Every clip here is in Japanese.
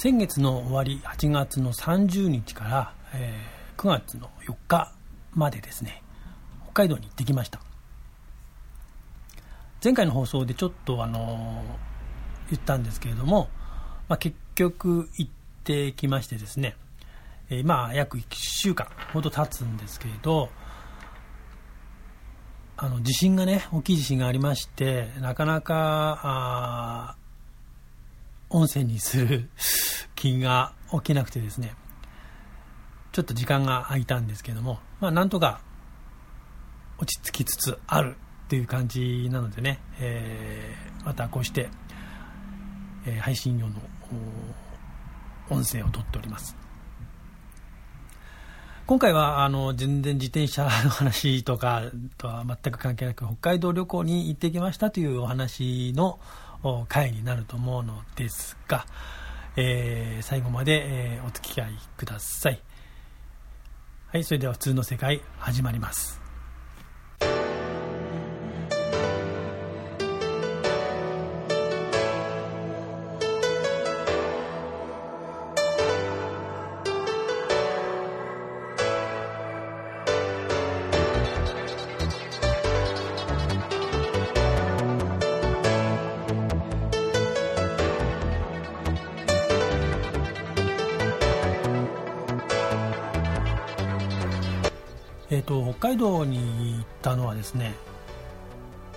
先月の終わり8月の30日から、えー、9月の4日までですね北海道に行ってきました。前回の放送でちょっとあの言ったんですけれども、まあ、結局行ってきましてですね、えー、まあ約1週間ほど経つんですけれどあの地震がね大きい地震がありましてなかなかあ温泉にする気が起きなくてですねちょっと時間が空いたんですけども、まあ、なんとか落ち着きつつあるっていう感じなのでね、えー、またこうして、えー、配信用の音声を撮っております。今回はあの全然自転車の話とかとは全く関係なく北海道旅行に行ってきましたというお話の回になると思うのですが、えー、最後まで、えー、お付き合いください。はいそれでは普通の世界始まります。と、北海道に行ったのはですね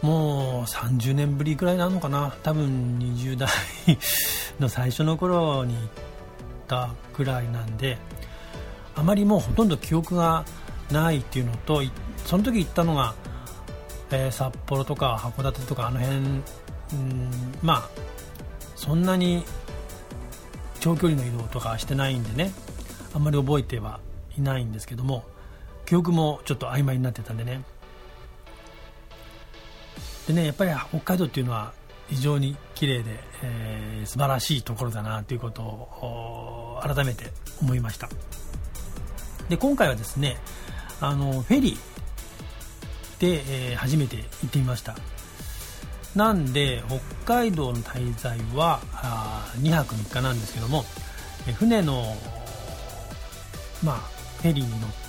もう30年ぶりぐらいなのかな。多分20代の最初の頃に行ったぐらいなんであまりもうほとんど記憶がないっていうのとその時行ったのが、えー、札幌とか函館とかあの辺うんまあそんなに長距離の移動とかしてないんでねあんまり覚えてはいないんですけども記憶もちょっと曖昧になってたんでね。でねやっぱり北海道っていうのは非常に綺麗で、えー、素晴らしいところだなということを改めて思いました。で今回はですねあのフェリーで、えー、初めて行ってみました。なんで北海道の滞在はあ2泊3日なんですけども船の、まあ、フェリーに乗っ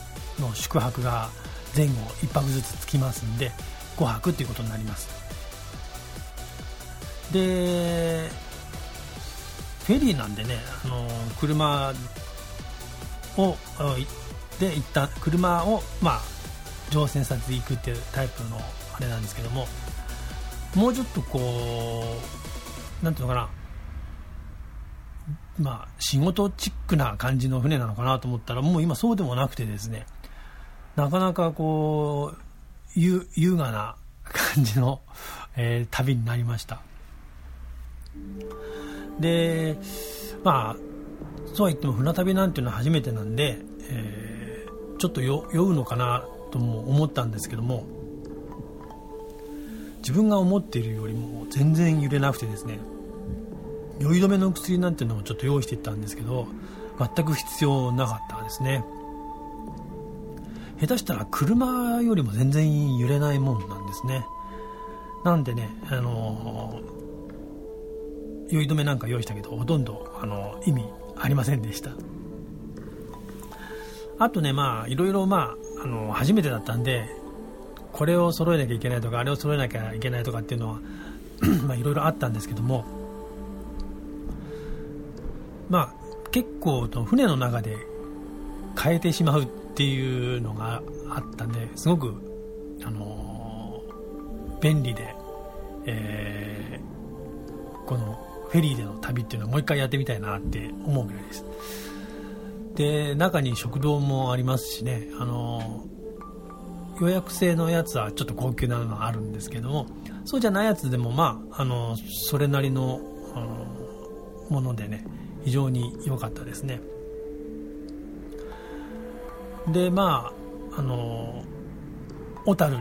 の宿泊が前後1泊ずつつきますんで5泊っていうことになります。でフェリーなんでねあの車をで一旦車をまあ乗船させていくっていうタイプのあれなんですけどももうちょっとこうなんていうのかなまあ仕事チックな感じの船なのかなと思ったらもう今そうでもなくてですねなかなかこう優優雅な感じの、えー、旅になりました。でまあそうは言っても船旅なんていうのは初めてなんで、えー、ちょっと酔うのかなとも思ったんですけども自分が思っているよりも全然揺れなくてですね酔い止めの薬なんていうのもちょっと用意していったんですけど全く必要なかったですね。下手したら車よりも全然揺れないもんなんですね。なんでね、あのー、酔い止めなんか用意したけどほとんど、あのー、意味ありませんでした。あとねまあいろいろまあ、あのー、初めてだったんでこれを揃えなきゃいけないとかあれを揃えなきゃいけないとかっていうのは まあいろいろあったんですけどもまあ結構船の中で変えてしまうっていうのがあったんですごく、あのー、便利で、えー、このフェリーでの旅っていうのはもう一回やってみたいなって思うぐらいです。で中に食堂もありますしね、あのー、予約制のやつはちょっと高級なのがあるんですけどもそうじゃないやつでもまあ、あのそれなりの、あのものでね非常に良かったですね。でまああの小樽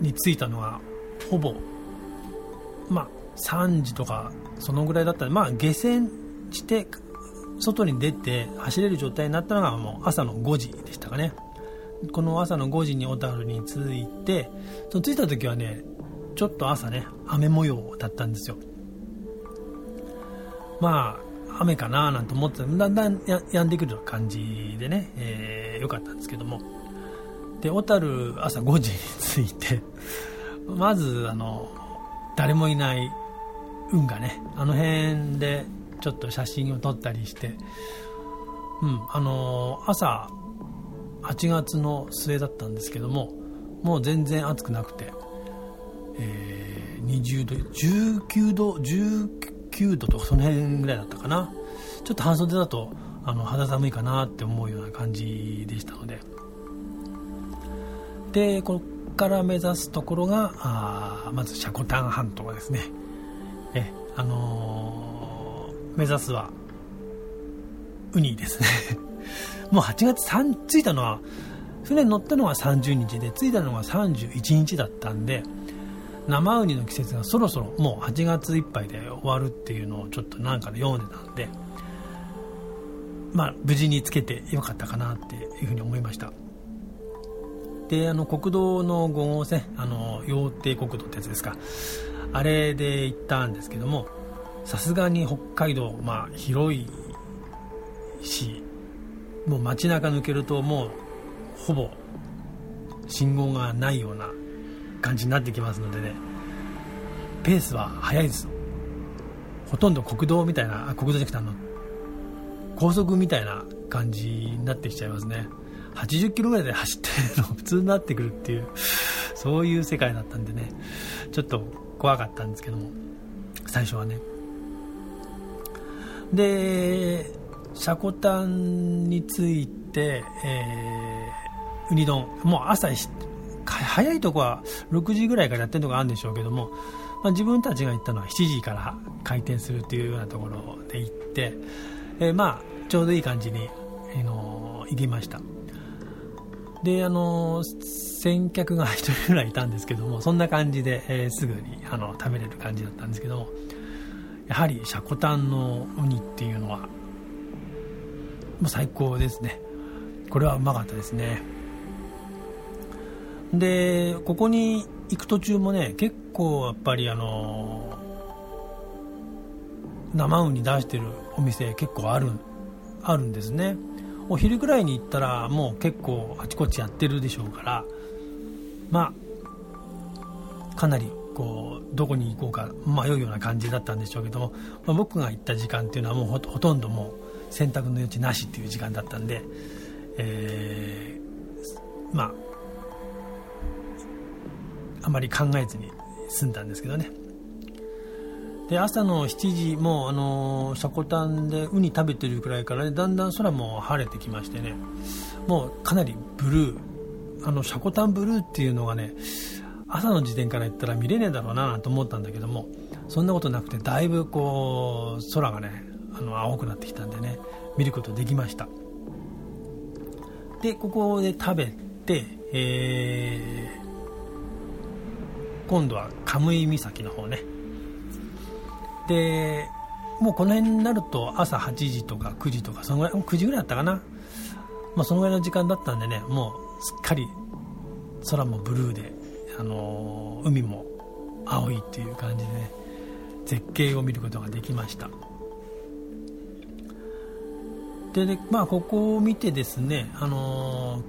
に着いたのはほぼまあ3時とかそのぐらいだった。まあ下船して外に出て走れる状態になったのがもう朝の5時でしたかね。この朝の5時に小樽に着いてその着いた時はねちょっと朝ね雨模様だったんですよ。まあ雨かななんて思ってた。だんだんや止んでくるような感じでね、えー、よかったんですけども。で小樽朝5時に着いて まずあの誰もいない運河ね。あの辺でちょっと写真を撮ったりして、うん、あの朝8月の末だったんですけどももう全然暑くなくて、えー、20度19度19 9度とかその辺ぐらいだったかな。ちょっと半袖だとあの肌寒いかなって思うような感じでしたので。でここから目指すところがあまず積丹半島ですね。えあのー、目指すはウニですね。もう8月3着いたのは船に乗ったのが30日で着いたのが31日だったんで生ウニの季節がそろそろもう8月いっぱいで終わるっていうのをちょっとなんかで読んでたんでまあ無事につけてよかったかなっていうふうに思いました。であの国道の5号線あの羊蹄国道ってやつですか。あれで行ったんですけどもさすがに北海道、まあ、広いしもう街中抜けるともうほぼ信号がないような感じになってきますのでね。ペースは速いですほとんど国道みたいな国道じゃなくてあの高速みたいな感じになってきちゃいますね。80キロぐらいで走ってるの 普通になってくるっていうそういう世界だったんでね。ちょっと怖かったんですけども。最初はね。で積丹について、えー、ウニ丼。もう朝早いとこは6時ぐらいからやってるとこあるんでしょうけども、まあ、自分たちが行ったのは7時から開店するっていうようなところで行って、えー、まあちょうどいい感じに、えー、の行きました。であの先客が1人ぐらいいたんですけどもそんな感じで、えー、すぐにあの食べれる感じだったんですけどもやはりシャコタンのウニっていうのはもう最高ですね。これはうまかったですね。でここに行く途中もね結構やっぱりあの生ウニ出してるお店結構あるあるんですね。お昼ぐらいに行ったらもう結構あちこちやってるでしょうからまあかなりこうどこに行こうか迷うような感じだったんでしょうけども、まあ、僕が行った時間っていうのはもうほとんどもう選択の余地なしっていう時間だったんで、えー、まああまり考えずに済んだんですけどね。で朝の7時もうあのシャコタンでウニ食べてるくらいから、ね、だんだん空も晴れてきましてね。もうかなりブルー。あのシャコタンブルーっていうのがね朝の時点から言ったら見れねえだろうなと思ったんだけどもそんなことなくてだいぶこう空がねあの青くなってきたんでね見ることできました。でここで食べて、えー、今度はカムイ岬の方ね。でもうこの辺になると朝8時とか9時とかそのぐらい9時ぐらいだったかな、まあ、そのぐらいの時間だったんでねもうすっかり空もブルーで、あのー、海も青いっていう感じでね絶景を見ることができました。でねまあここを見てですねあのー、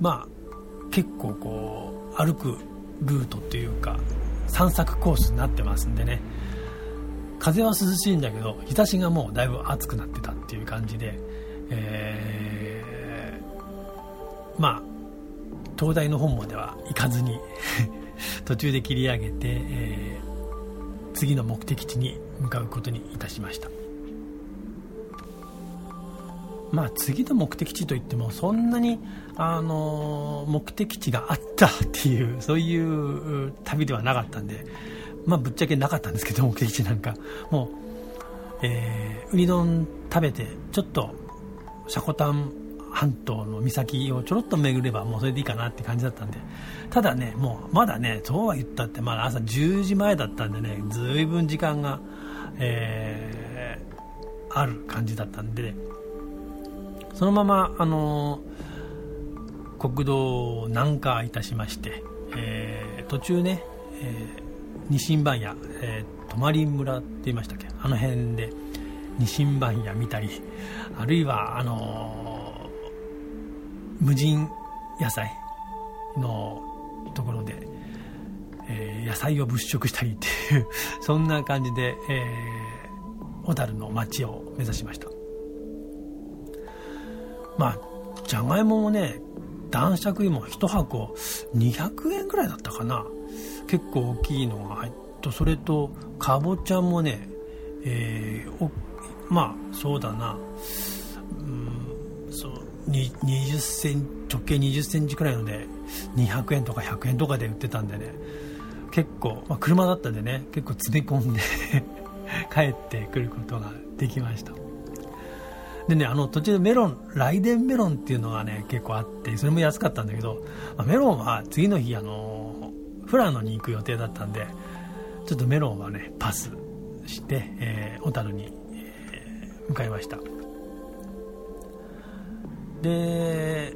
まあ結構こう歩くルートっていうか散策コースになってますんでね。風は涼しいんだけど日差しがもうだいぶ暑くなってたっていう感じで、えー、まあ東大の本までは行かずに 途中で切り上げて、えー、次の目的地に向かうことにいたしました。まあ次の目的地といってもそんなに、あの、目的地があったっていう そういう旅ではなかったんで、まあ、ぶっちゃけなかったんですけど 目的地なんか。もう、えー、ウニ丼食べてちょっと積丹半島の岬をちょろっと巡ればもうそれでいいかなって感じだったんで。ただねもうまだねそうは言ったってまだ朝10時前だったんでねずいぶん時間が、えー、ある感じだったんでそのまま、あの、国道を南下いたしまして、えー、途中ね、えー、ニシン番屋、えー、泊村って言いましたっけ？あの辺でニシンバン屋見たりあるいはあのー、無人野菜のところで、えー、野菜を物色したりっていうそんな感じで、えー、小樽の町を目指しました。まあじゃがいももね男爵芋1箱200円ぐらいだったかな。結構大きいのが入ってそれとかぼちゃもね、えー、まあそうだな、うん、そう20セン直径20センチくらいので200円とか100円とかで売ってたんでね。結構、まあ、車だったんでね結構詰め込んで 帰ってくることができました。でねあの途中でメロンライデンメロンっていうのがね結構あってそれも安かったんだけど、まあ、メロンは次の日あの富良野に行く予定だったんでちょっとメロンはねパスして、えー、小樽に向かいました。で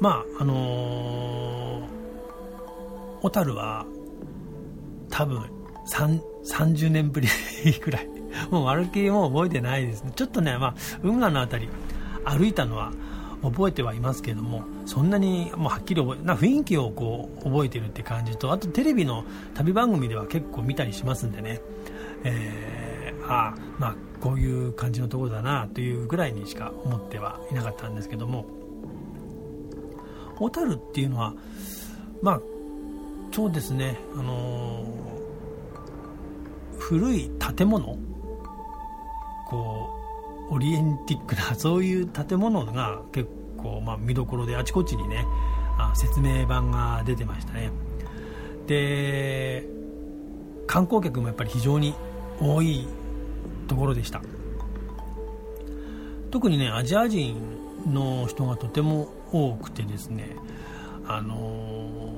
まああのー、小樽は多分30年ぶりくらい もう丸っきりもう覚えてないですね。ちょっとね、まあ、運河の辺り歩いたのは覚えてはいますけどもそんなにもうはっきり覚えな雰囲気をこう覚えてるって感じとあとテレビの旅番組では結構見たりしますんでね、えー、あまあこういう感じのところだなというぐらいにしか思ってはいなかったんですけども。小樽っていうのはまあそうですね、あのー、古い建物こうオリエンティックなそういう建物が結構、まあ、見どころであちこちにねあ説明板が出てましたね。で観光客もやっぱり非常に多いところでした。特にねアジア人の人がとても多くてですねあの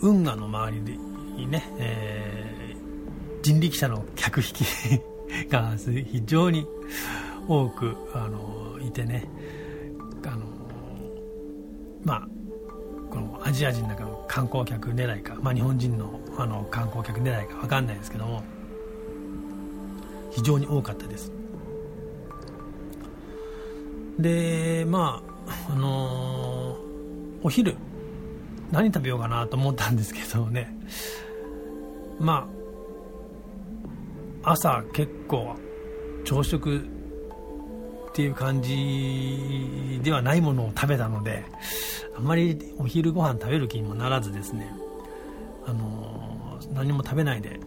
運河の周りにね、えー、人力車の客引き が非常に多く、あのいてね、あのまあ、このアジア人の中の観光客狙いか、まあ、日本人のあの観光客狙いか分かんないですけども非常に多かったです。でまああの、お昼何食べようかなと思ったんですけどね。まあ朝結構朝食っていう感じではないものを食べたのであんまりお昼ご飯食べる気にもならずですねあの何も食べないで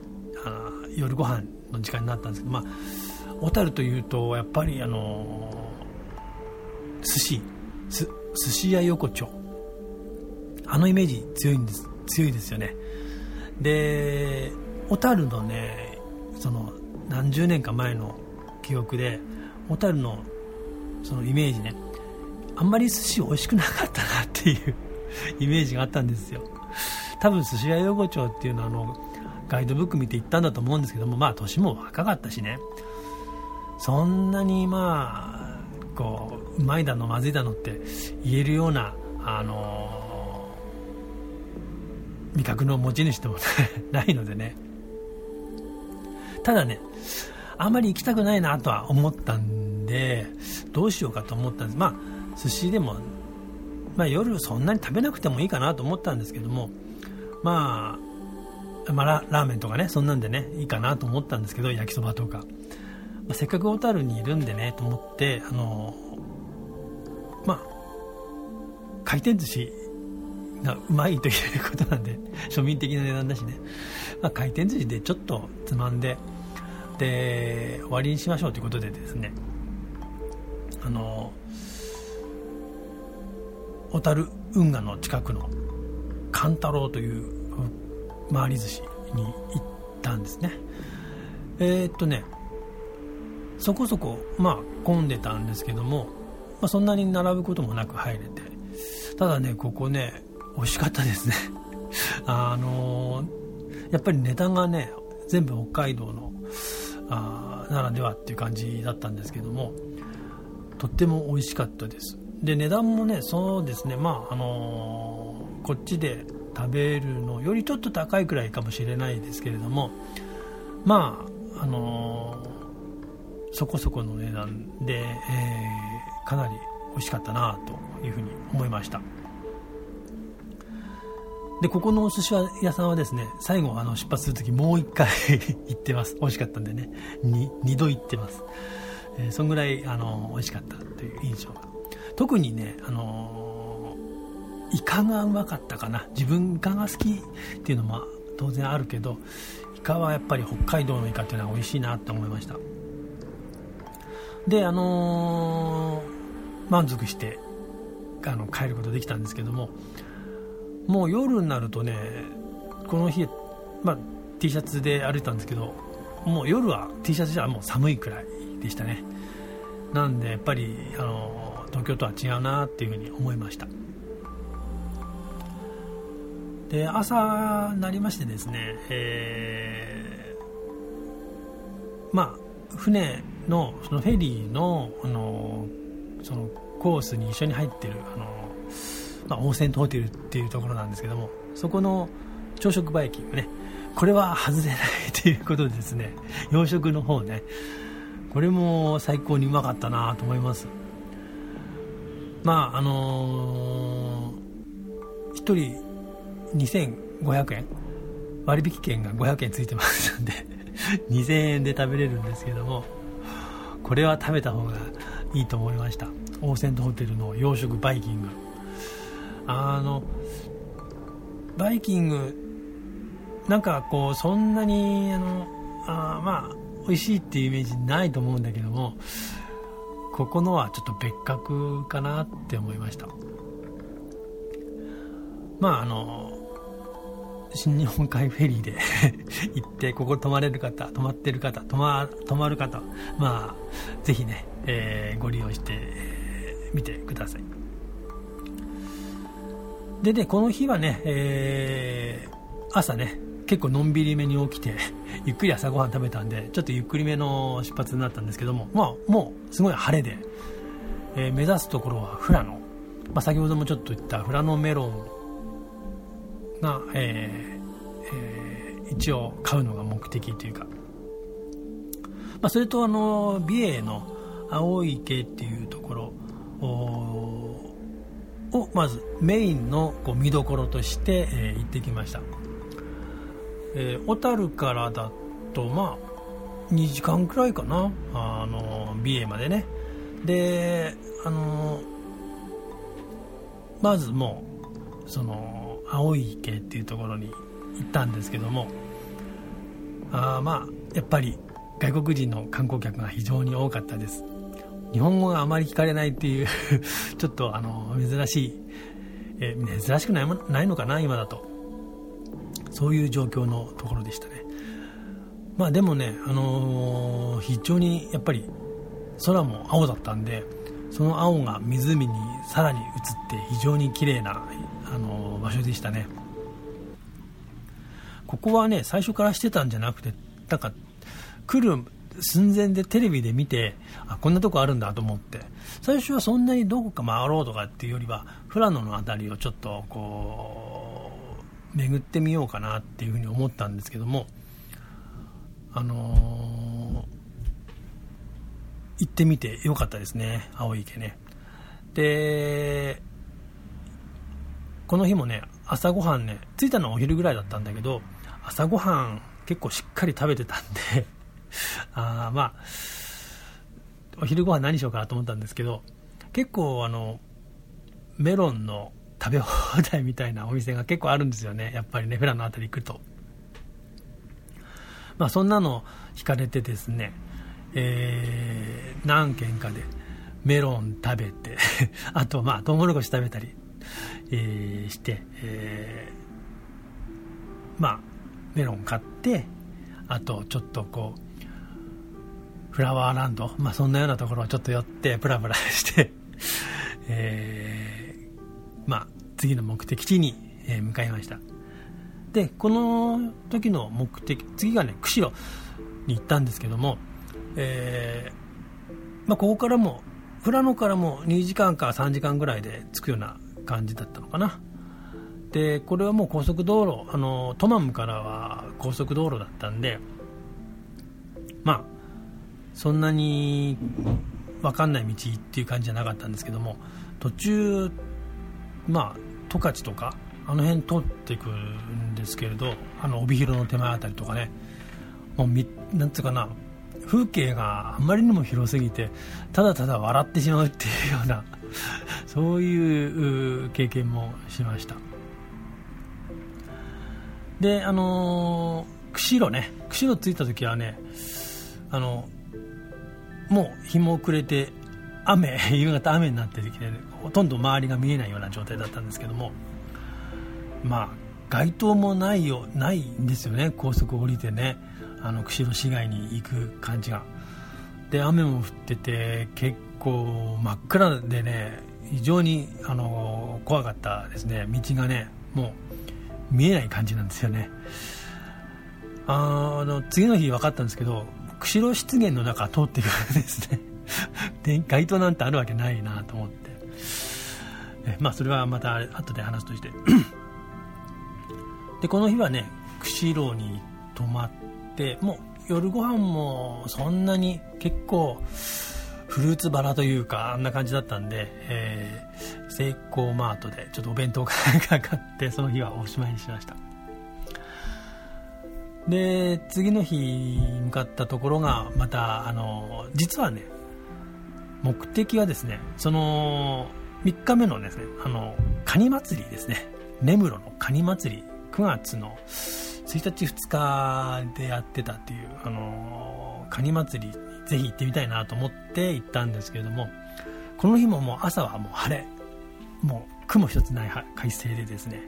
あ夜ご飯の時間になったんですけどまあ小樽というとやっぱりあの寿司寿司屋横丁。あのイメージ強いんです強いですよね。で小樽のねその何十年か前の記憶で小樽のそのイメージねあんまり寿司美味しくなかったなっていう イメージがあったんですよ。多分寿司屋横丁っていうのはあのガイドブック見て行ったんだと思うんですけどもまあ年も若かったしね。そんなにまあこううまいだのまずいだのって言えるようなあのー、味覚の持ち主でも ないのでね。ただねあんまり行きたくないなとは思ったんでどうしようかと思ったんです。まあ寿司でも、まあ、夜そんなに食べなくてもいいかなと思ったんですけどもまあ、まあ、ラーメンとかねそんなんでねいいかなと思ったんですけど焼きそばとか、まあ、せっかく小樽にいるんでねと思ってあのまあ回転寿司がうまいということなんで 庶民的な値段だしね、まあ、回転寿司でちょっとつまんでで終わりにしましょうということでですねあの小樽運河の近くの勘太郎という回り寿司に行ったんですね。えー、っとねそこそこまあ混んでたんですけども、まあ、そんなに並ぶこともなく入れてただねここね美味しかったですね。あのー、やっぱり値段がね全部北海道のあならではっていう感じだったんですけどもとっても美味しかったです。で値段もねそうですねまああのー、こっちで食べるのよりちょっと高いくらいかもしれないですけれどもまああのー、そこそこの値段で、えー、かなり美味しかったなというふうに思いました。でここのお寿司屋さんはですね最後あの出発するときもう1回 行ってます。美味しかったんでね。2, 2度行ってます、えー、そんぐらいあの美味しかったという印象が。特にねあのイカがうまかったかな。自分イカが好きっていうのも当然あるけどイカはやっぱり北海道のイカっていうのは美味しいなと思いました。であのー、満足してあの帰ることできたんですけどももう夜になるとねこの日、まあ、T シャツで歩いたんですけどもう夜は T シャツじゃもう寒いくらいでしたね。なんでやっぱりあの東京とは違うなっていうふうに思いました。で朝なりましてですね、えー、まあ船のそのフェリーのあのそのコースに一緒に入ってるあの、まあ、温泉ホテルっていうところなんですけどもそこの朝食バイキングねこれは外れないということでですね洋食の方ねこれも最高にうまかったなと思います。まああのー、1人2500円割引券が500円ついてますんで 2000円で食べれるんですけどもこれは食べた方がいいと思いました。オーセントホテルの洋食バイキングあのバイキングなんかこうそんなにあのあまあ美味しいっていうイメージないと思うんだけどもここのはちょっと別格かなって思いました。まああの新日本海フェリーで 行ってここ泊まれる方泊まってる方泊ま泊まる方まあぜひね、えー、ご利用してみてください。でねこの日はね、えー、朝ね結構のんびりめに起きて ゆっくり朝ごはん食べたんでちょっとゆっくりめの出発になったんですけどもまあもうすごい晴れで、えー、目指すところは富良野、まあ、先ほどもちょっと言った富良野メロンが、えーえー、一応買うのが目的というか、まあ、それとあの美瑛の青池っていうところをまずメインのこう見どころとして、え、行ってきました、えー、小樽からだとまあ2時間くらいかな。あの美瑛までね。であのまずもうその青い池っていうところに行ったんですけども。あまあやっぱり外国人の観光客が非常に多かったです。日本語があまり聞かれないっていう ちょっとあの珍しい、え珍しくないないのかな今だと。そういう状況のところでしたね。まあでもね、あのー、非常にやっぱり空も青だったんでその青が湖にさらに映って非常に綺麗なあの場所でしたね。ここはね最初からしてたんじゃなくてなんか来る寸前でテレビで見てあこんなとこあるんだと思って。最初はそんなにどこか回ろうとかっていうよりは富良野の辺りをちょっとこう巡ってみようかなっていうふうに思ったんですけどもあのー、行ってみてよかったですね青池ね。でこの日もね朝ごはんね着いたのはお昼ぐらいだったんだけど朝ごはん結構しっかり食べてたんで あまあお昼ご飯何しようかなと思ったんですけど結構あのメロンの食べ放題みたいなお店が結構あるんですよね。やっぱりねフラの辺り行くと。まあそんなの惹かれてですねえー、何軒かでメロン食べて あとまあトウモロコシ食べたりえー、して、えー、まあメロン買ってあとちょっとこうフラワーランド、まあ、そんなようなところをちょっと寄ってプラプラして えー、まあ次の目的地に、え向かいました。でこの時の目的次がね釧路に行ったんですけども、えーまあ、ここからも富良野からも2時間か3時間ぐらいで着くような感じだったのかな。でこれはもう高速道路あのトマムからは高速道路だったんでまあそんなに分かんない道っていう感じじゃなかったんですけども途中まあ十勝とかあの辺通っていくんですけれどあの帯広の手前あたりとかねもうみなんつうかな風景があまりにも広すぎてただただ笑ってしまうっていうような そういう経験もしました。であのー、釧路ね。釧路着いた時はねあのもう日も暮れて雨 夕方雨になってきて、ほとんど周りが見えないような状態だったんですけどもまあ街灯もないよないんですよね高速降りてねあの釧路市街に行く感じが。で雨も降ってて結構真っ暗でね非常にあの怖かったですね。道がねもう見えない感じなんですよね。あの次の日分かったんですけど釧路湿原の中通っていくんですね。で街灯なんてあるわけないなと思って。えまあそれはまた後で話すとして。でこの日はね釧路に泊まってもう夜ご飯もそんなに結構フルーツバラというかあんな感じだったんで、えー、セイコーマートでちょっとお弁当が かかってその日はおしまいにしました。で次の日向かったところがまたあの実はね目的はですねその3日目のですねあのカニ祭りですね。根室のカニ祭り9月の1日2日でやってたっていうあのカニ祭りにぜひ行ってみたいなと思って行ったんですけれどもこの日ももう朝はもう晴れ。もう雲一つない快晴でですね。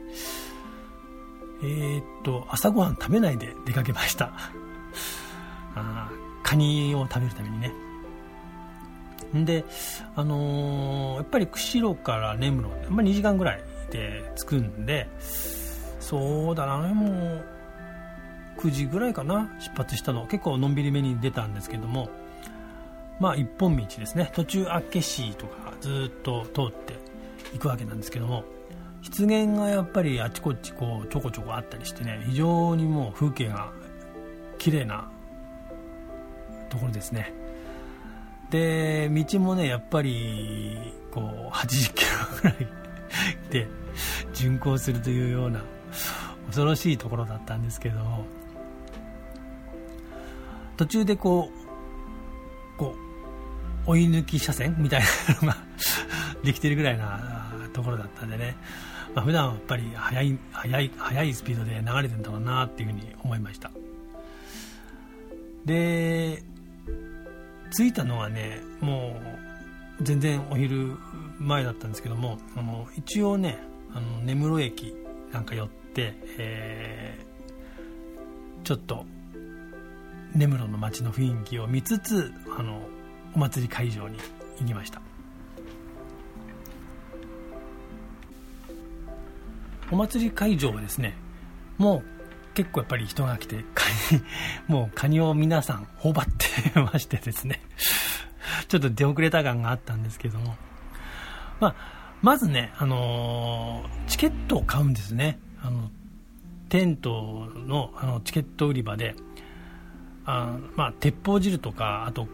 えー、っと朝ごはん食べないで出かけました あカニを食べるためにねで、あのー、やっぱり釧路から根室、まあ、2時間ぐらいで着くんで、そうだな、もう、9時ぐらいかな、出発したの。結構のんびりめに出たんですけども、まあ一本道ですね。途中、厚岸とかずっと通っていくわけなんですけども、湿原がやっぱりあちこちこうちょこちょこあったりしてね、非常にもう風景が綺麗なところですね。で道もねやっぱりこう80キロぐらいで巡航するというような恐ろしいところだったんですけど途中でこうこう追い抜き車線みたいなのが できてるぐらいなところだったんでね、まあ、普段はやっぱり速い速い速いスピードで流れてんだろうなっていうふうに思いました。で着いたのはねもう全然お昼前だったんですけどもあの一応ねあの根室駅なんか寄って、えー、ちょっと根室の街の雰囲気を見つつあのお祭り会場に行きました。お祭り会場はですねもう結構やっぱり人が来て、カニ、もうカニを皆さん頬張ってましてですね、ちょっと出遅れた感があったんですけども、まあ、まずね、あのー、チケットを買うんですね。あの、テントのあのチケット売り場で、あまあ、鉄砲汁とか、あと、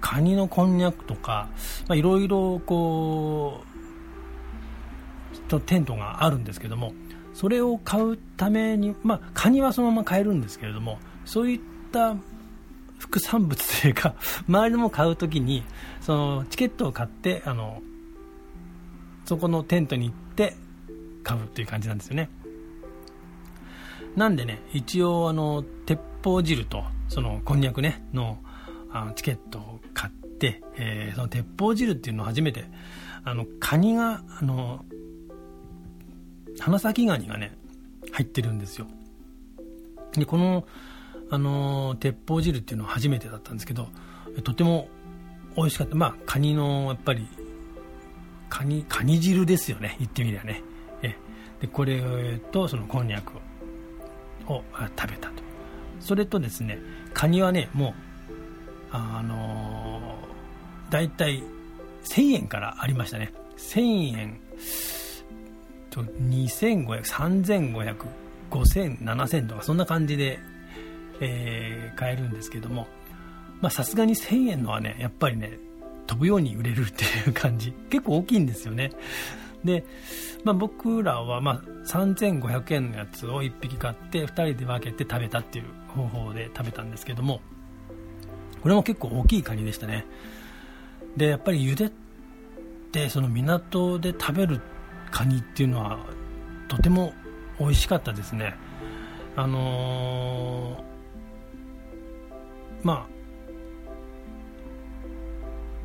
カニのこんにゃくとか、いろいろこう、テントがあるんですけども、それを買うために、まあ、カニはそのまま買えるんですけれどもそういった副産物というか 周りのも買うときにそのチケットを買ってあのそこのテントに行って買うという感じなんですよね。なんでね一応あの鉄砲汁とそのこんにゃくねのあのチケットを買って、えー、その鉄砲汁っていうのを初めてあのカニがあの花咲ガニがね、入ってるんですよ。で、この、あの、鉄砲汁っていうのは初めてだったんですけど、とても美味しかった。まあ、カニの、やっぱり、カニ、カニ汁ですよね。言ってみりゃね。え、で、これと、そのこんにゃくを食べたと。それとですね、カニはね、もう、あのー、だいたい1000円からありましたね。1000円と2500、3500、5000、7000とかそんな感じで、えー、買えるんですけども、まあさすがに1000円のはね、やっぱりね、飛ぶように売れるっていう感じ。結構大きいんですよね。で、まあ、僕らはま3500円のやつを1匹買って2人で分けて食べたっていう方法で食べたんですけどもこれも結構大きいカニでしたねでやっぱり茹でてその港で食べるカニっていうのはとても美味しかったですね。あのー、まあ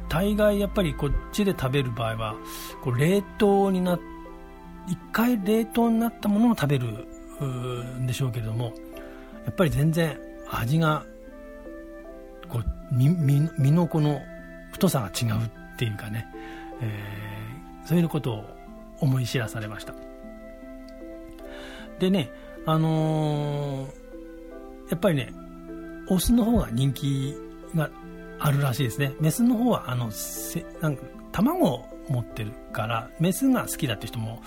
大概やっぱりこっちで食べる場合はこう冷凍にな一回冷凍になったものを食べるんでしょうけれどもやっぱり全然味がこう身身のこの太さが違うっていうかね、えー、そういうことを思い知らされました。でねあのー、やっぱりねオスの方が人気があるらしいですね。メスの方はあのせなんか卵を持ってるからメスが好きだって人も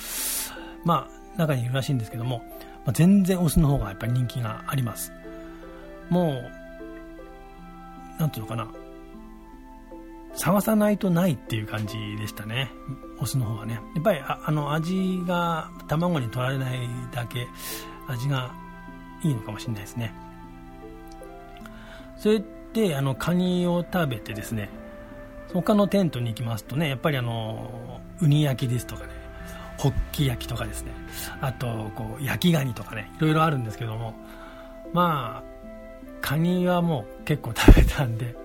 まあ中にいるらしいんですけども、まあ、全然オスの方がやっぱり人気があります。もうなんていうのかな。探さないとないっていう感じでしたね。オスの方はね。やっぱりあの味が卵に取られないだけ味がいいのかもしれないですね。それであのカニを食べてですね他のテントに行きますとねやっぱりあのウニ焼きですとかねホッキ焼きとかですねあとこう焼きガニとかねいろいろあるんですけどもまあカニはもう結構食べたんで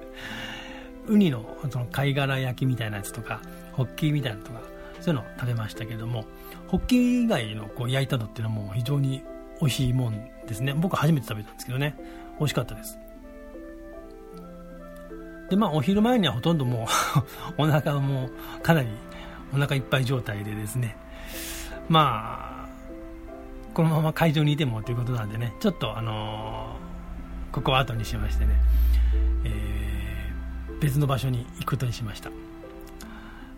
ウニのその貝殻焼きみたいなやつとかホッキみたいなとかそういうのを食べましたけどもホッキ以外のこう焼いたのっていうのはもう非常に美味しいもんですね。僕初めて食べたんですけどね。美味しかったです。でまあお昼前にはほとんどもう お腹もかなりお腹いっぱい状態でですね。まあこのまま会場にいてもということなんでね。ちょっとあのー、ここは後にしましてね、えー、別の場所に行くことにしました。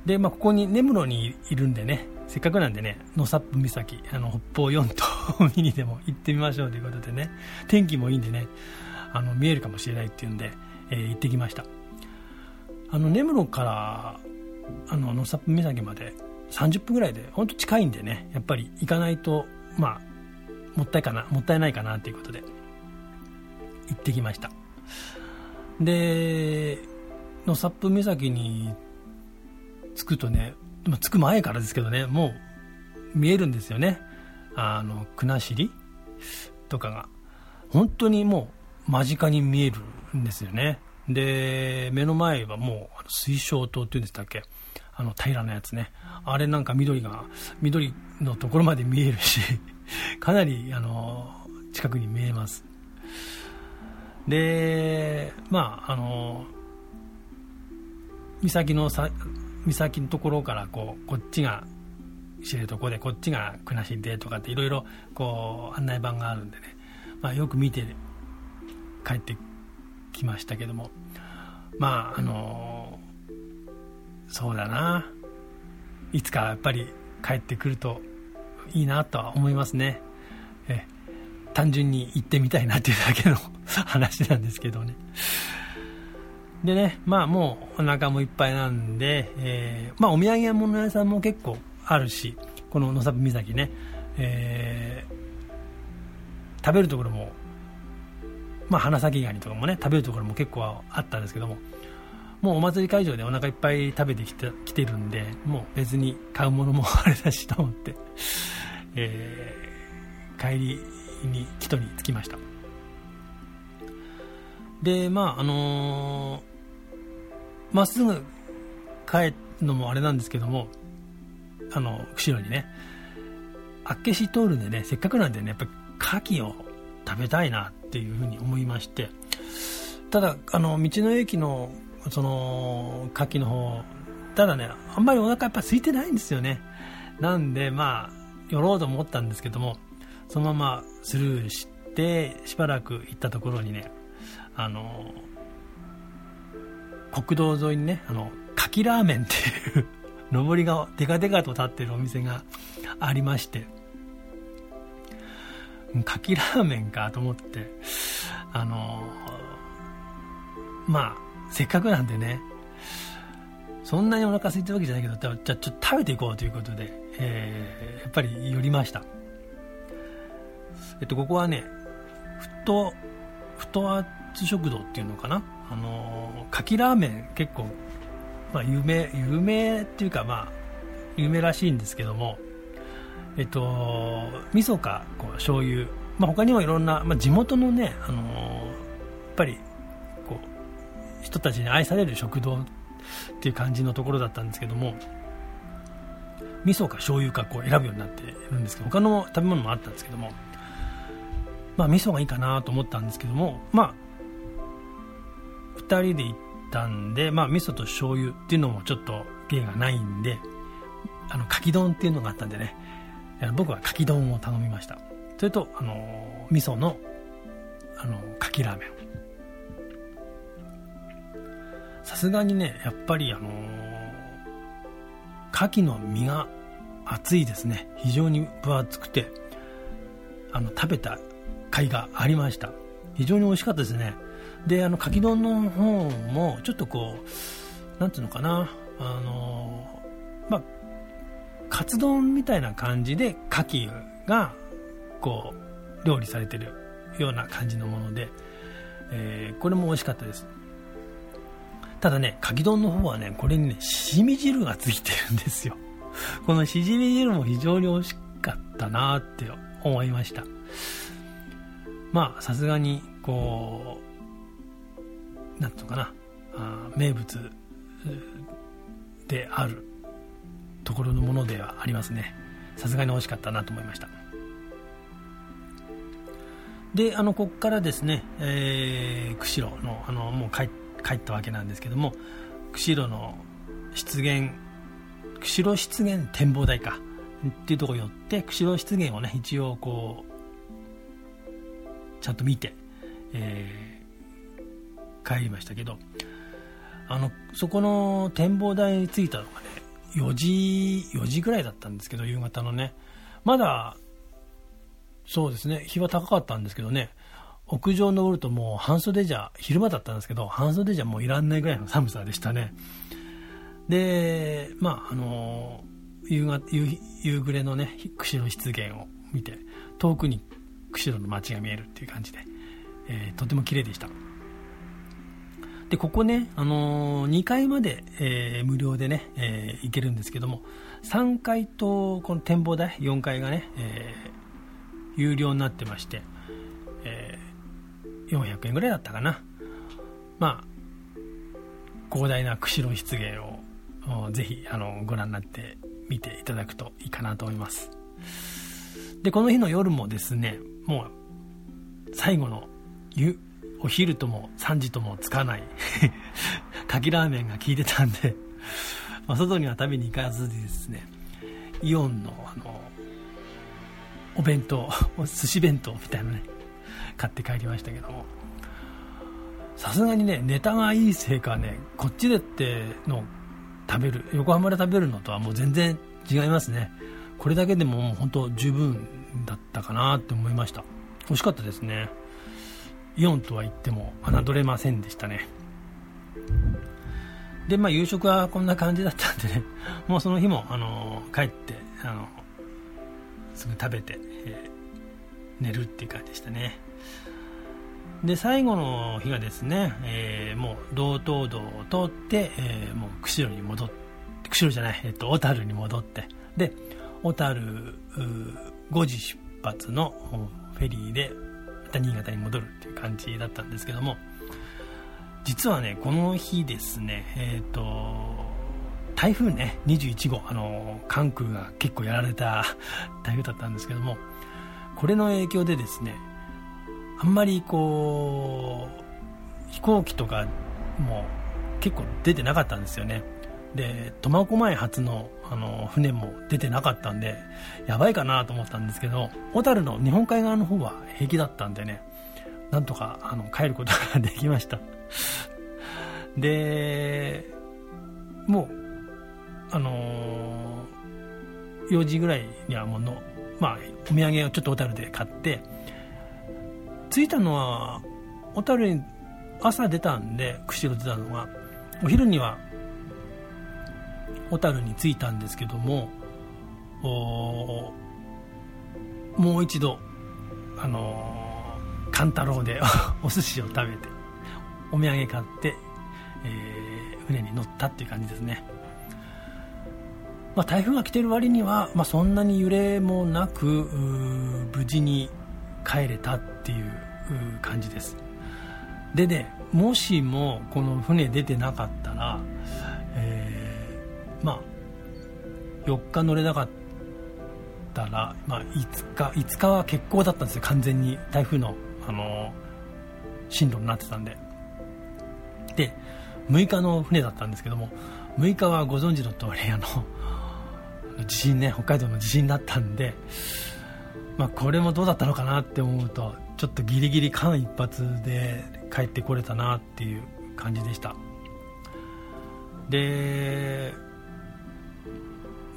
でまあここに根室にいるんでねせっかくなんでね野サップ岬あの北方四島見にでも行ってみましょうということでね天気もいいんでねあの見えるかもしれないっていうんで、えー、行ってきました。あの根室からあの野サップ岬まで30分ぐらいで本当近いんでねやっぱり行かないとまあもったいかなもったいないかなということで行ってきました。で野サップ岬に着くとね着く前からですけどねもう見えるんですよね。あの国後とかが。本当にもう間近に見えるんですよね。で目の前はもう水晶島っていうんでしたっけ？あの平らなやつね。あれなんか緑が緑のところまで見えるし かなりあの近くに見えます。でまああの岬のさ岬のところからこうこっちが知床でこっちが国後でとかっていろいろこう案内板があるんでね、まあ、よく見て帰ってきましたけども。まああのそうだな。いつかやっぱり帰ってくるといいなとは思いますね。え。単純に行ってみたいなっていうだけの 話なんですけどね。でねまあもうお腹もいっぱいなんで、えー、まあお土産物屋さんも結構あるしこの野サ部岬ね、えー、食べるところもまあ、花咲ガニとかもね食べるところも結構あったんですけどももうお祭り会場でお腹いっぱい食べてきてきてるんでもう別に買うものも あれだしと思って、えー、帰りに帰途に着きました。でまああのま、っすぐ帰るのもあれなんですけどもあの釧路にね。あっけし通るんでねせっかくなんでねやっぱり牡蠣を食べたいなっていうふうに思いまして。ただあの道の駅のその牡蠣の方ただねあんまりお腹やっぱ空いてないんですよね。なんでまあ寄ろうと思ったんですけどもそのままスルーしてしばらく行ったところにねあの国道沿いにねあの牡蠣ラーメンっていう 上りがデカデカと立ってるお店がありまして。牡蠣ラーメンかと思ってあのまあせっかくなんでねそんなにお腹空いてるわけじゃないけどじゃあちょっと食べていこうということで、えー、やっぱり寄りました。えっとここはね太太圧食堂っていうのかなあのかきラーメン結構、まあ、有名有名っていうかまあ有名らしいんですけどもえっと味噌かこう醤油。まあ他にもいろんな、まあ、地元のねあのやっぱりこう人たちに愛される食堂っていう感じのところだったんですけども味噌か醤油かこう選ぶようになってるんですけど他の食べ物もあったんですけどもまあ味噌がいいかなと思ったんですけどもまあ2人で行ったんでまあ味噌と醤油っていうのもちょっと芸がないんであのかき丼っていうのがあったんでね僕はかき丼を頼みました。それとあの味噌のあのかきラーメン。さすがにねやっぱりあの牡蠣の身が厚いですね。非常に分厚くてあの食べた甲斐がありました。非常に美味しかったですね。であの牡蠣丼の方もちょっとこうなんていうのかなあのまあカツ丼みたいな感じで牡蠣がこう料理されてるような感じのもので、えー、これも美味しかったですただね、かき丼の方はね、これにね、しじみ汁がついてるんですよ。このしじみ汁も非常に美味しかったなって思いました。まあ、さすがに、こう、なんとかな、あ名物であるところのものではありますね。さすがに美味しかったなと思いました。で、あの、ここからですね、えー、釧路の、あの、もう帰って、帰ったわけなんですけども釧路の湿原釧路湿原展望台かっていうところ寄って釧路湿原をね一応こうちゃんと見て、えー、帰りましたけどあのそこの展望台に着いたのがね4時4時ぐらいだったんですけど夕方のねまだそうですね日は高かったんですけどね屋上登るともう半袖じゃ、昼間だったんですけど、半袖じゃもういらんないぐらいの寒さでしたね。で、まあ、あの夕方夕夕暮れのね、釧路湿原を見て、遠くに釧路の街が見えるっていう感じで、えー、とても綺麗でした。で、ここね、あのー、2階まで、えー、無料でね、えー、行けるんですけども、3階とこの展望台、4階がね、えー、有料になってまして、え400円ぐらいだったかな。まあ、広大な釧路湿原をぜひあのご覧になってみていただくといいかなと思います。で、この日の夜もですね、もう最後の、お昼とも3時ともつかない。かきラーメンが効いてたんで ま、外には食べに行かずにですね、イオンのあの、お弁当、寿司弁当みたいなね、買って帰りましたけども。さすがにねネタがいいせいかねこっちでっての食べる横浜で食べるのとはもう全然違いますね。これだけでももう本当十分だったかなって思いました。美味しかったですね。イオンとは言っても侮れませんでしたね。でまあ夕食はこんな感じだったんでね。もうその日もあの帰ってあのすぐ食べて、えー、寝るっていう感じでしたね。で最後の日がですね、えー、もう道東道を通って、えー、もう釧路に戻って釧路じゃない、えっと、小樽に戻って。で小樽5時出発のフェリーでまた新潟に戻るっていう感じだったんですけども実はねこの日ですねえっ、ー、と台風ね21号あの関空が結構やられた 台風だったんですけどもこれの影響でですねあんまりこう飛行機とかも結構出てなかったんですよね。で苫小牧発のあの船も出てなかったんでやばいかなと思ったんですけど小樽の日本海側の方は平気だったんでねなんとかあの帰ることができました。でもうあのー、4時ぐらいにはもうの、まあ、お土産をちょっと小樽で買って着いたのは小樽に朝出たんで釧路出たのがお昼には小樽に着いたんですけどももう一度あのー、勘太郎で お寿司を食べてお土産買って、えー、船に乗ったっていう感じですね、まあ、台風が来てる割には、まあ、そんなに揺れもなく無事に帰れたっていう感じです。でねもしもこの船出てなかったら、まあ4日乗れなかったら、まあ、5日5日は欠航だったんですよ。完全に。台風の、あの進路になってたんで。で6日の船だったんですけども6日はご存知の通りあの地震ね北海道の地震だったんで、まあ、これもどうだったのかなって思うとちょっとギリギリ間一髪で帰ってこれたなっていう感じでした。で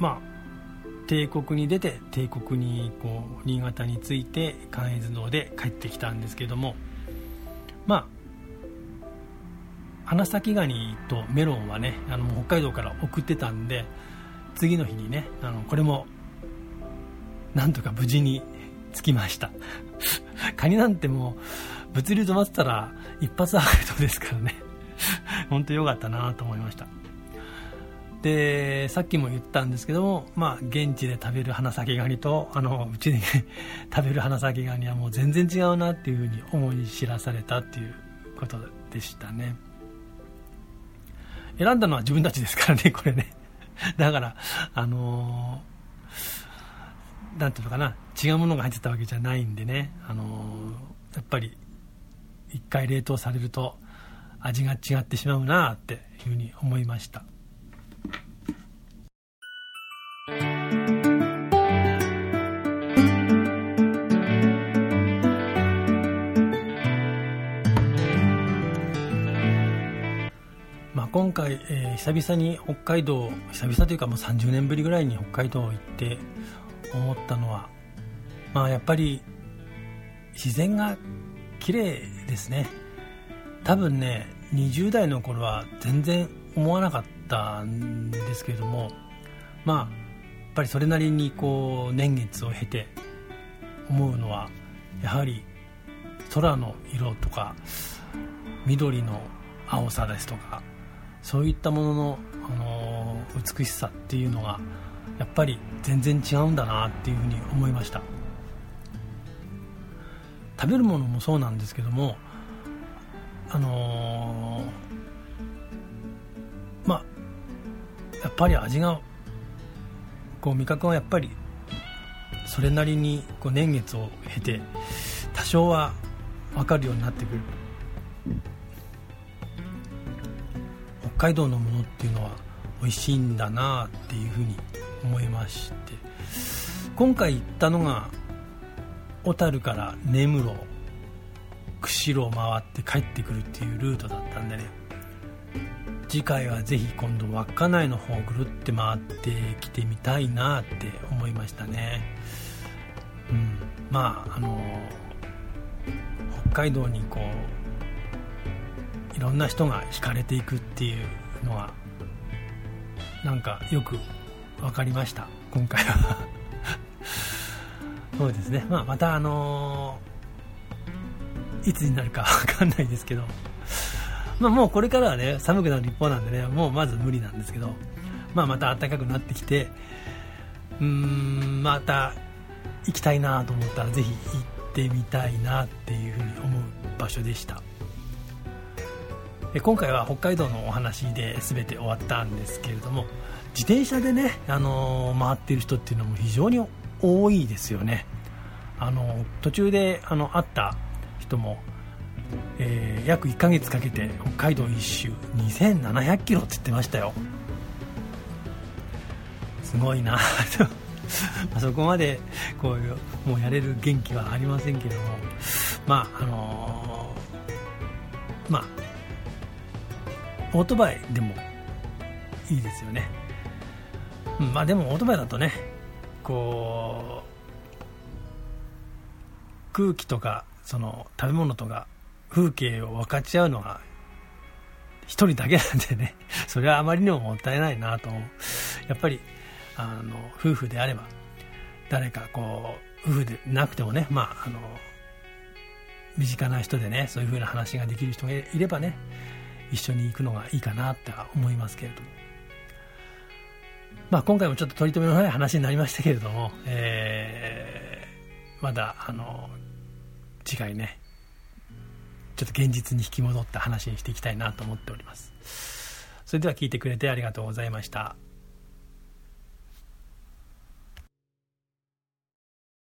まあ帝国に出て帝国にこう新潟に着いて関越道で帰ってきたんですけどもまあ花咲ガニとメロンはねあの北海道から送ってたんで次の日にねあのこれもなんとか無事に着きました。カニなんてもう物流止まってたら一発アウトですからね。本当良かったなと思いました。でさっきも言ったんですけども、まあ、現地で食べる花咲ガニとあのうちで 食べる花咲ガニはもう全然違うなっていうふうに思い知らされたっていうことでしたね。選んだのは自分たちですからね これね。だからあのー、ていうのかな違うものが入ってたわけじゃないんでね、あのー、やっぱり一回冷凍されると味が違ってしまうなっていうふうに思いました。久々に北海道久々というかもう30年ぶりぐらいに北海道行って思ったのは、まあ、やっぱり自然が綺麗ですね。多分ね20代の頃は全然思わなかったんですけれどもまあやっぱりそれなりにこう年月を経て思うのはやはり空の色とか緑の青さですとかそういったものの、あの美しさっていうのがやっぱり全然違うんだなっていうふうに思いました。食べるものもそうなんですけどもあのー、まあやっぱり味がこう味覚はやっぱりそれなりにこう年月を経て多少は分かるようになってくる。海道のものっていうのは美味しいんだなっていうふうに思いまして。今回行ったのが小樽から根室釧路を回って帰ってくるっていうルートだったんでね。次回はぜひ今度稚内の方をぐるって回ってきてみたいなって思いましたね。うん。まああの北海道にころんな人が惹かれていくっていうのはなんかよく分かりました今回は。そうですね、まあ、またあのー、いつになるか分かんないですけど、まあ、もうこれからはね寒くなる一方なんでねもうまず無理なんですけど、まあ、また暖かくなってきてうーんまた行きたいなと思ったらぜひ行ってみたいなっていうふうに思う場所でした。今回は北海道のお話で全て終わったんですけれども自転車でね、あのー、回っている人っていうのも非常に多いですよね。あの途中であの会った人も、えー、約1ヶ月かけて北海道一周2700キロって言ってましたよ。すごいなあ そこまでこういうもうやれる元気はありませんけども、まああのー、まあ、オートバイでもいいですよね。まあでもオートバイだとねこう空気とかその食べ物とか風景を分かち合うのは一人だけなんでね、それはあまりにももったいないなと。やっぱり、あの、夫婦であれば、誰かこう、夫婦でなくてもね、まあ、あの、身近な人でね、そういう風な話ができる人がいればね、一緒に行くのがいいかなって思いますけれども。まあ、今回もちょっと取り留めのない話になりましたけれども、えー、まだ、あの、次回ね、ちょっと現実に引き戻った話にしていきたいなと思っております。それでは聞いてくれてありがとうございました。